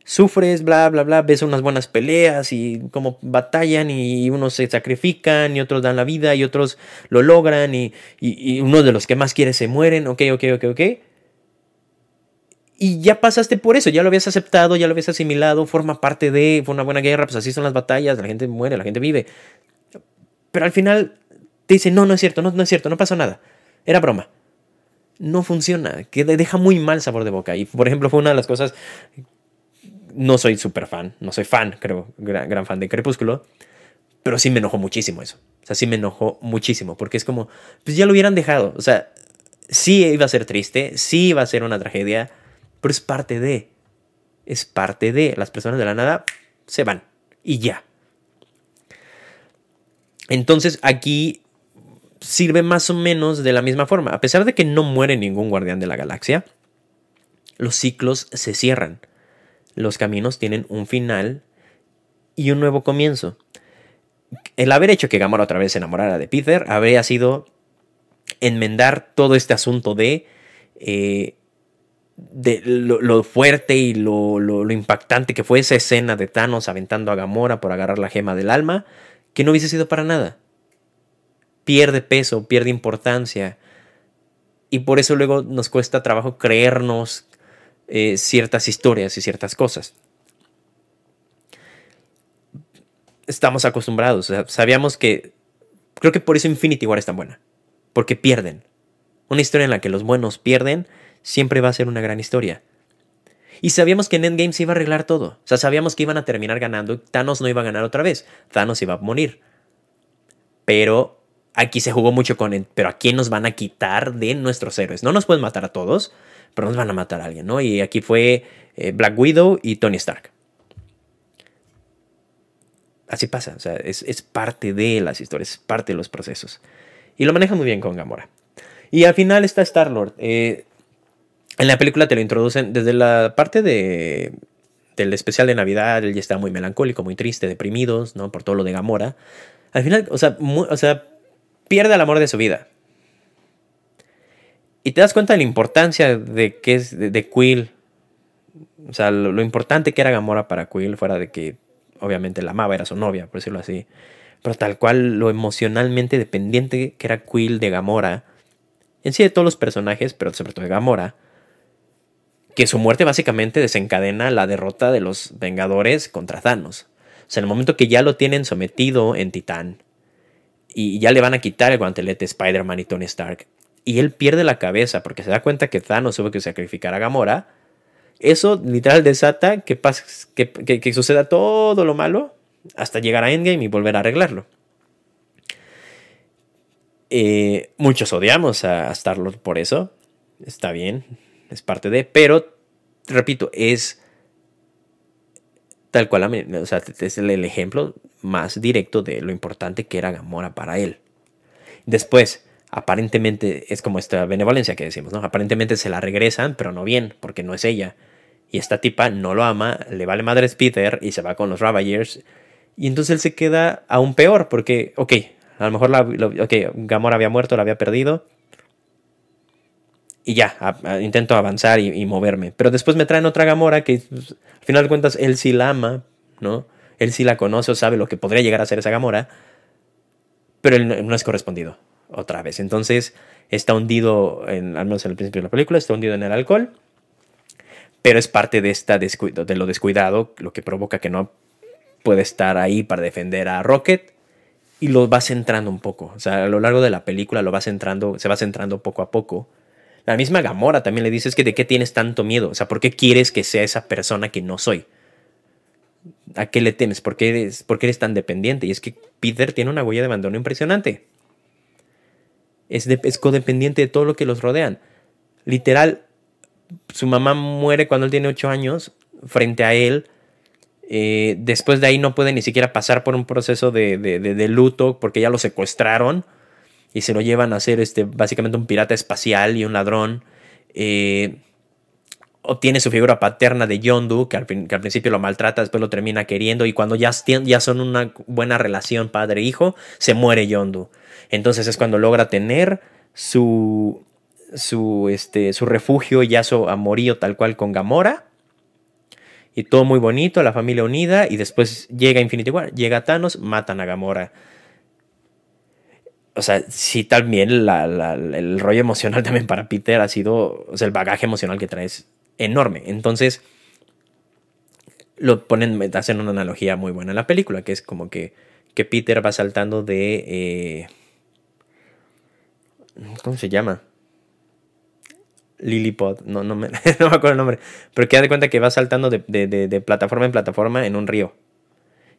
Sufres, bla, bla, bla, ves unas buenas peleas y como batallan y unos se sacrifican y otros dan la vida y otros lo logran y, y, y uno de los que más quiere se mueren, ok, ok, ok, ok y ya pasaste por eso, ya lo habías aceptado, ya lo habías asimilado, forma parte de, fue una buena guerra, pues así son las batallas, la gente muere, la gente vive. Pero al final te dicen, no, no es cierto, no, no es cierto, no pasó nada, era broma. No funciona, que deja muy mal sabor de boca. Y por ejemplo, fue una de las cosas, no soy súper fan, no soy fan, creo, gran, gran fan de Crepúsculo, pero sí me enojó muchísimo eso. O sea, sí me enojó muchísimo, porque es como, pues ya lo hubieran dejado. O sea, sí iba a ser triste, sí iba a ser una tragedia, pero es parte de. Es parte de. Las personas de la nada se van. Y ya. Entonces aquí sirve más o menos de la misma forma. A pesar de que no muere ningún guardián de la galaxia, los ciclos se cierran. Los caminos tienen un final y un nuevo comienzo. El haber hecho que Gamora otra vez se enamorara de Peter habría sido enmendar todo este asunto de eh, de lo, fuerte y lo, impactante que fue esa escena de Thanos aventando a Gamora por agarrar la gema del alma, que no hubiese sido para nada. Pierde peso, pierde importancia. Y por eso luego nos cuesta trabajo creernos eh, ciertas historias y ciertas cosas. Estamos acostumbrados, sabíamos que... Creo que por eso Infinity War es tan buena. Porque pierden. Una historia en la que los buenos pierden siempre va a ser una gran historia. Y sabíamos que en Endgame se iba a arreglar todo. O sea, sabíamos que iban a terminar ganando Thanos no iba a ganar otra vez. Thanos iba a morir. Pero aquí se jugó mucho con... Pero ¿a quién nos van a quitar de nuestros héroes? No nos pueden matar a todos, pero nos van a matar a alguien, ¿no? Y aquí fue eh, Black Widow y Tony Stark. Así pasa. O sea, es, es parte de las historias, es parte de los procesos. Y lo maneja muy bien con Gamora. Y al final está Star-Lord. Eh, en la película te lo introducen desde la parte de, del especial de Navidad, él ya está muy melancólico, muy triste, deprimidos, ¿no? Por todo lo de Gamora. Al final, o sea, o sea pierde el amor de su vida. Y te das cuenta de la importancia de que es de, Quill. O sea, lo, importante que era Gamora para Quill, fuera de que obviamente la amaba, era su novia, por decirlo así. Pero tal cual lo emocionalmente dependiente que era Quill de Gamora. En sí de todos los personajes, pero sobre todo de Gamora que su muerte básicamente desencadena la derrota de los Vengadores contra Thanos. sea, en el momento que ya lo tienen sometido en Titán y ya le van a quitar el guantelete Spider-Man y Tony Stark, y él pierde la cabeza porque se da cuenta que Thanos tuvo que sacrificar a Gamora, eso literal desata que, que, que, suceda todo lo malo hasta llegar a Endgame y volver a arreglarlo. Eh, muchos odiamos a, a Star-Lord por eso. Está bien, es parte de. Pero, repito, es tal cual, o sea, es el ejemplo más directo de lo importante que era Gamora para él. Después, aparentemente, es como esta benevolencia que decimos, ¿no? Aparentemente se la regresan, pero no bien, porque no es ella. Y esta tipa no lo ama, le vale madre Peter y se va con los Ravagers. Y entonces él se queda aún peor, porque, ok, a lo mejor la, Gamora había muerto, la había perdido. Y ya, intento avanzar y, moverme. Pero después me traen otra Gamora que, pues, al final de cuentas, él sí la ama, ¿no? Él sí la conoce o sabe lo que podría llegar a ser esa Gamora. Pero él no es correspondido otra vez. Entonces está hundido, en, al menos en el principio de la película, está hundido en el alcohol pero es parte de, esta descuido, de lo descuidado, lo que provoca que no puede estar ahí para defender a Rocket y lo va centrando un poco. O sea, a lo largo de la película lo va centrando, se va centrando poco a poco. La misma Gamora también le dice, que de qué tienes tanto miedo, o sea, ¿por qué quieres que sea esa persona que no soy? ¿A qué le temes? ¿Por qué eres, por qué eres tan dependiente? Y es que Peter tiene una huella de abandono impresionante. Es, es codependiente de todo lo que los rodean. Literal, su mamá muere cuando él tiene 8 años frente a él. Eh, después de ahí no puede ni siquiera pasar por un proceso de, luto porque ya lo secuestraron y se lo llevan a ser este, básicamente un pirata espacial y un ladrón. Eh, obtiene su figura paterna de Yondu, que al, principio lo maltrata, después lo termina queriendo y cuando ya, son una buena relación padre-hijo, se muere Yondu. Entonces es cuando logra tener su, su, este, su refugio ya su amorío tal cual con Gamora. Y todo muy bonito, la familia unida. Y después llega Infinity War, llega Thanos, matan a Gamora. O sea, sí, también el rollo emocional también para Peter ha sido. O sea, el bagaje emocional que trae es enorme. Entonces, lo ponen, hacen una analogía muy buena en la película, que es como que, que Peter va saltando de. Eh, ¿Cómo se llama? Lilliput, no, no, me, no me acuerdo el nombre, pero que de cuenta que va saltando de, plataforma en plataforma en un río.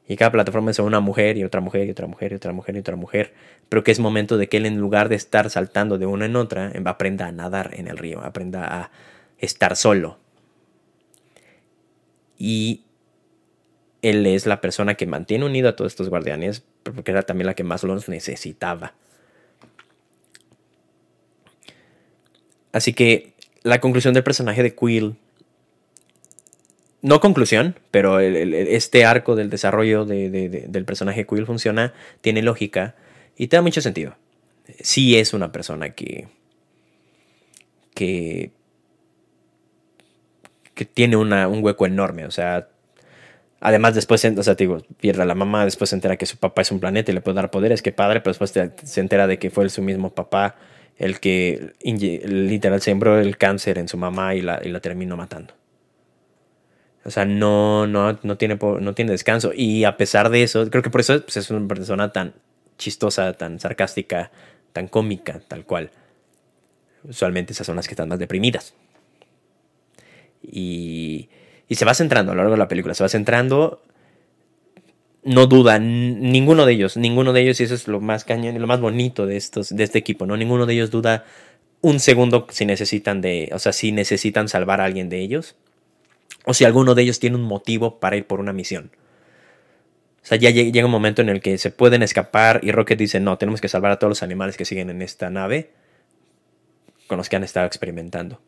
Y cada plataforma es una mujer y otra mujer y otra mujer y otra mujer y otra mujer. Pero que es momento de que él en lugar de estar saltando de una en otra, aprenda a nadar en el río, aprenda a estar solo. Y él es la persona que mantiene unido a todos estos guardianes, porque era también la que más los necesitaba. Así que la conclusión del personaje de Quill. No conclusión, pero este arco del desarrollo del personaje Quill funciona, tiene lógica y te da mucho sentido. Sí es una persona que. que. que tiene un hueco enorme. O sea. Además, después, o sea, digo, pierde a la mamá, después se entera que su papá es un planeta y le puede dar poderes, que padre, pero después se entera de que fue su mismo papá el que literal sembró el cáncer en su mamá y la, y la terminó matando. O sea, no, no, no, tiene, no tiene descanso. Y a pesar de eso, creo que por eso pues, es una persona tan chistosa, tan sarcástica, tan cómica, tal cual. Usualmente esas son las que están más deprimidas. Y, y se va centrando a lo largo de la película, se va centrando no duda, ninguno de ellos, ninguno de ellos, y eso es lo más cañón y lo más bonito de, estos, de este equipo, ¿no? Ninguno de ellos duda un segundo si necesitan de, o sea, si necesitan salvar a alguien de ellos, o si alguno de ellos tiene un motivo para ir por una misión. O sea, ya llega un momento en el que se pueden escapar y Rocket dice, no, tenemos que salvar a todos los animales que siguen en esta nave con los que han estado experimentando.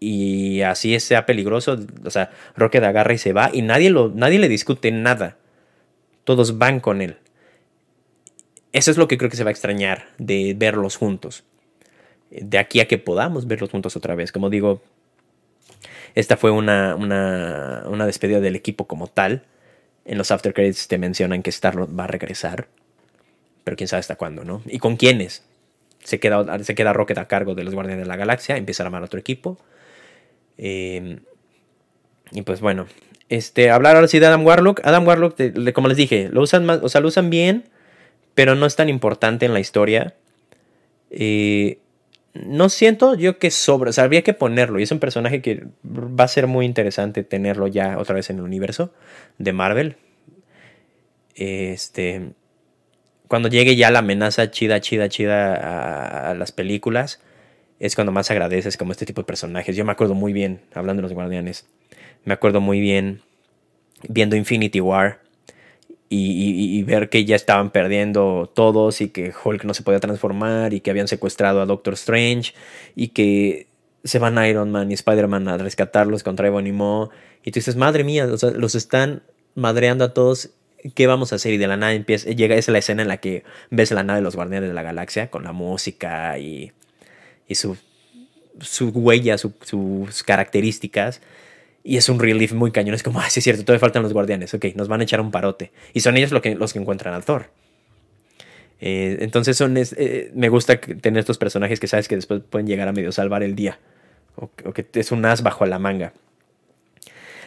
Y así sea peligroso, o sea, Rocket agarra y se va y nadie, lo, nadie le discute nada todos van con él. Eso es lo que creo que se va a extrañar de verlos juntos. De aquí a que podamos verlos juntos otra vez. Como digo, esta fue una, una, despedida del equipo como tal. En los after credits te mencionan que Starlord va a regresar. Pero quién sabe hasta cuándo, ¿no? ¿Y con quiénes? Se queda, se queda Rocket a cargo de los Guardianes de la Galaxia. Empieza a armar otro equipo. Eh, y pues bueno, este, hablar ahora sí de Adam Warlock. Adam Warlock, como les dije, lo usan más, o sea, lo usan bien, pero no es tan importante en la historia. Eh, no siento yo que sobra, o sea, habría que ponerlo. Y es un personaje que va a ser muy interesante tenerlo ya otra vez en el universo de Marvel. Este. Cuando llegue ya la amenaza chida, chida, chida a, las películas, es cuando más agradeces como este tipo de personajes. Yo me acuerdo muy bien, hablando de los guardianes, me acuerdo muy bien viendo Infinity War y, ver que ya estaban perdiendo todos y que Hulk no se podía transformar y que habían secuestrado a Doctor Strange y que se van Iron Man y Spider-Man a rescatarlos contra Ebony y tú dices, madre mía, los están madreando a todos, ¿qué vamos a hacer? Y de la nada empieza, llega esa la escena en la que ves la nave de los Guardianes de la Galaxia con la música y, y su, su huella, sus características y es un relief muy cañón. Es como, ah, sí es cierto, todavía faltan los guardianes. Ok, nos van a echar un parote. Y son ellos los que, los que encuentran al Thor. Eh, entonces son eh, me gusta tener estos personajes que sabes que después pueden llegar a medio salvar el día. O, que es un as bajo la manga.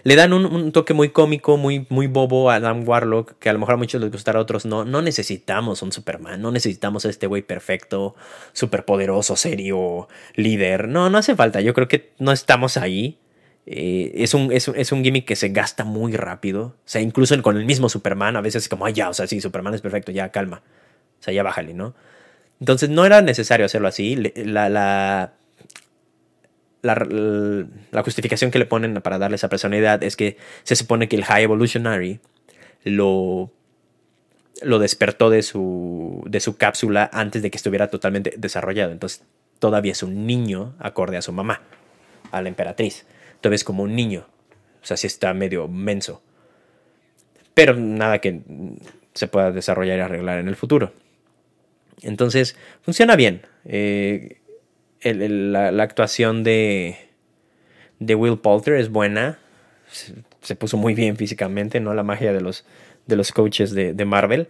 Le dan un, toque muy cómico, muy, muy bobo a Adam Warlock, que a lo mejor a muchos les gustará, a otros no. No necesitamos un Superman, no necesitamos a este güey perfecto, superpoderoso, serio, líder. No, no hace falta. Yo creo que no estamos ahí. Eh, es, un, es, un, gimmick que se gasta muy rápido. O sea, incluso con el mismo Superman, a veces es como, ay, ya, o sea, sí, Superman es perfecto, ya, calma. O sea, ya bájale, ¿no? Entonces no era necesario hacerlo así. La, la, la, justificación que le ponen para darle esa personalidad es que se supone que el High Evolutionary lo, lo despertó de su, de su cápsula antes de que estuviera totalmente desarrollado. Entonces todavía es un niño acorde a su mamá, a la emperatriz todavía es como un niño. O sea, sí está medio menso. Pero nada que se pueda desarrollar y arreglar en el futuro. Entonces, funciona bien. Eh, la, actuación de, de Will Poulter es buena. Se, puso muy bien físicamente, ¿no? La magia de los, de los coaches de, de Marvel.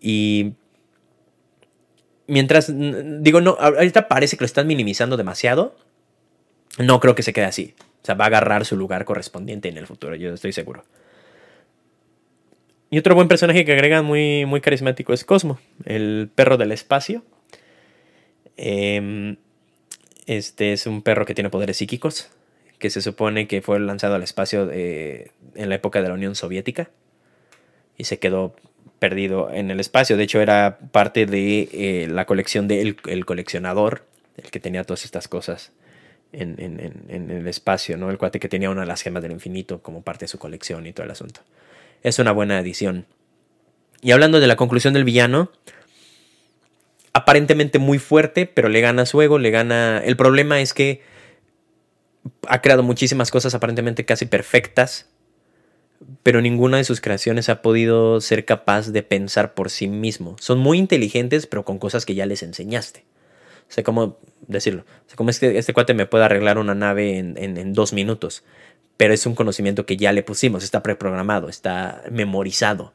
Y mientras, digo, no, ahorita parece que lo están minimizando demasiado. No creo que se quede así. O sea, va a agarrar su lugar correspondiente en el futuro, yo estoy seguro. Y otro buen personaje que agregan muy, muy carismático es Cosmo, el perro del espacio. Em, este es un perro que tiene poderes psíquicos, que se supone que fue lanzado al espacio en la época de la Unión Soviética y se quedó perdido en el espacio. De hecho, era parte de eh, la colección del el coleccionador, el que tenía todas estas cosas en, el espacio, ¿no? El cuate que tenía una de las gemas del infinito como parte de su colección y todo el asunto. Es una buena edición. Y hablando de la conclusión del villano, aparentemente muy fuerte, pero le gana su ego, le gana... El problema es que ha creado muchísimas cosas aparentemente casi perfectas, pero ninguna de sus creaciones ha podido ser capaz de pensar por sí mismo. Son muy inteligentes, pero con cosas que ya les enseñaste. Sé cómo decirlo. O sea, como este, este cuate me puede arreglar una nave en, dos minutos, pero es un conocimiento que ya le pusimos, está preprogramado, está memorizado.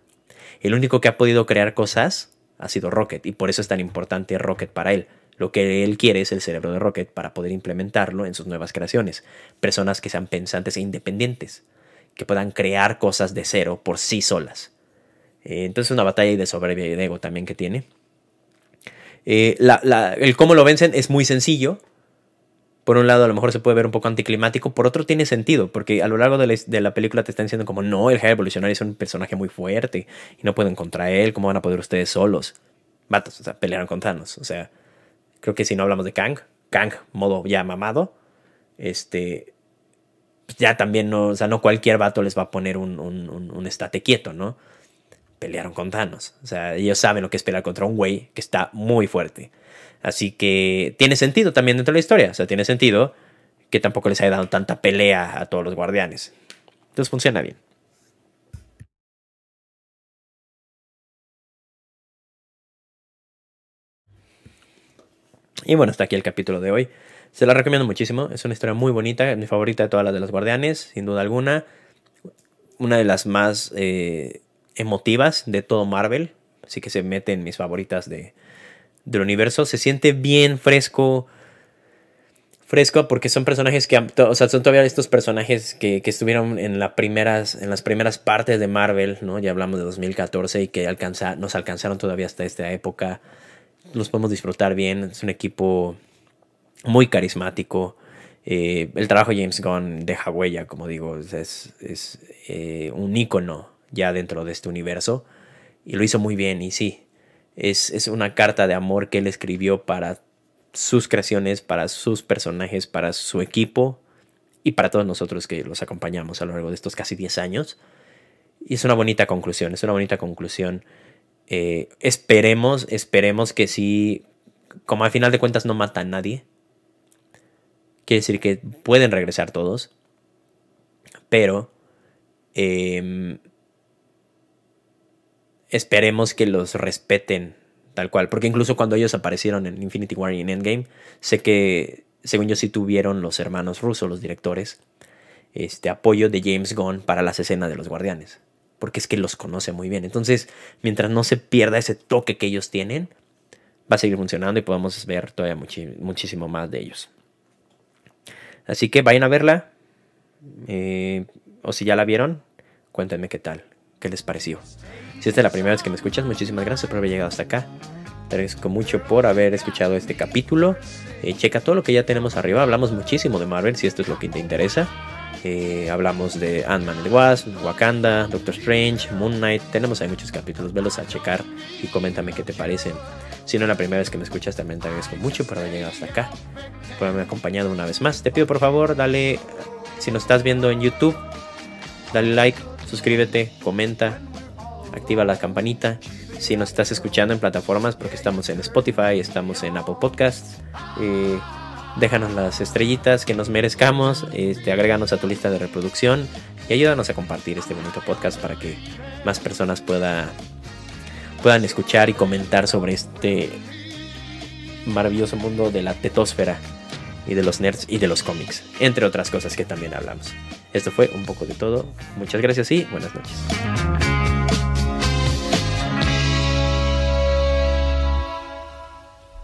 El único que ha podido crear cosas ha sido Rocket y por eso es tan importante Rocket para él. Lo que él quiere es el cerebro de Rocket para poder implementarlo en sus nuevas creaciones. Personas que sean pensantes e independientes, que puedan crear cosas de cero por sí solas. Eh, entonces una batalla de soberbia de ego también que tiene. Eh, el cómo lo vencen es muy sencillo. Por un lado, a lo mejor se puede ver un poco anticlimático, por otro tiene sentido, porque a lo largo de la, película te están diciendo como, no, el High Evolutionary es un personaje muy fuerte y no pueden contra él, ¿cómo van a poder ustedes solos? Vatos, o sea, pelearon con Thanos. O sea, creo que si no hablamos de Kang, Kang, modo ya mamado, este, ya también no, o sea, no cualquier vato les va a poner un, un, un estate quieto, ¿no? Pelearon con Thanos. O sea, ellos saben lo que es pelear contra un güey que está muy fuerte. Así que tiene sentido también dentro de la historia. O sea, tiene sentido que tampoco les haya dado tanta pelea a todos los guardianes. Entonces funciona bien. Y bueno, hasta aquí el capítulo de hoy. Se la recomiendo muchísimo. Es una historia muy bonita. Mi favorita de todas las de los guardianes, sin duda alguna. Una de las más eh, emotivas de todo Marvel, así que se mete en mis favoritas de, del universo. Se siente bien fresco. fresco porque son personajes que, o sea, son todavía estos personajes que, que estuvieron en, las primeras, en las primeras partes de Marvel, ¿no? Ya hablamos de 2014 y que alcanza, nos alcanzaron todavía hasta esta época. Los podemos disfrutar bien. Es un equipo muy carismático. Eh, el trabajo de James Gunn deja huella, como digo, es, es eh, un ícono ya dentro de este universo. Y lo hizo muy bien, y sí, es, es una carta de amor que él escribió para sus creaciones, para sus personajes, para su equipo y para todos nosotros que los acompañamos a lo largo de estos casi 10 años. Y es una bonita conclusión, es una bonita conclusión. Eh, esperemos, esperemos que sí, como al final de cuentas no mata a nadie. Quiere decir que pueden regresar todos. Pero em, esperemos que los respeten tal cual. Porque incluso cuando ellos aparecieron en Infinity War y en Endgame, sé que, según yo, sí tuvieron los hermanos rusos, los directores, este apoyo de James Gunn para las escenas de los guardianes. Porque es que los conoce muy bien. Entonces, mientras no se pierda ese toque que ellos tienen, va a seguir funcionando y podemos ver todavía muchísimo más de ellos. Así que vayan a verla. Eh, o si ya la vieron, cuéntenme qué tal, qué les pareció. Si esta es la primera vez que me escuchas, muchísimas gracias por haber llegado hasta acá. Te agradezco mucho por haber escuchado este capítulo. Eh, checa todo lo que ya tenemos arriba. Hablamos muchísimo de Marvel, si esto es lo que te interesa. Eh, hablamos de Ant-Man and Wasp, Wakanda, Doctor Strange, Moon Knight. Tenemos ahí muchos capítulos. Velos a checar y coméntame qué te parecen. Si no es la primera vez que me escuchas, también te agradezco mucho por haber llegado hasta acá. Por haberme acompañado una vez más. Te pido por favor, dale. Si nos estás viendo en YouTube, dale like, suscríbete, comenta, activa la campanita. Si nos estás escuchando en plataformas, porque estamos en Spotify, estamos en Apple Podcasts, eh, déjanos las estrellitas que nos merezcamos, este, agréganos a tu lista de reproducción y ayúdanos a compartir este bonito podcast para que más personas pueda, puedan escuchar y comentar sobre este maravilloso mundo de la tetosfera y de los nerds y de los cómics, entre otras cosas que también hablamos. Esto fue un poco de todo. Muchas gracias y buenas noches.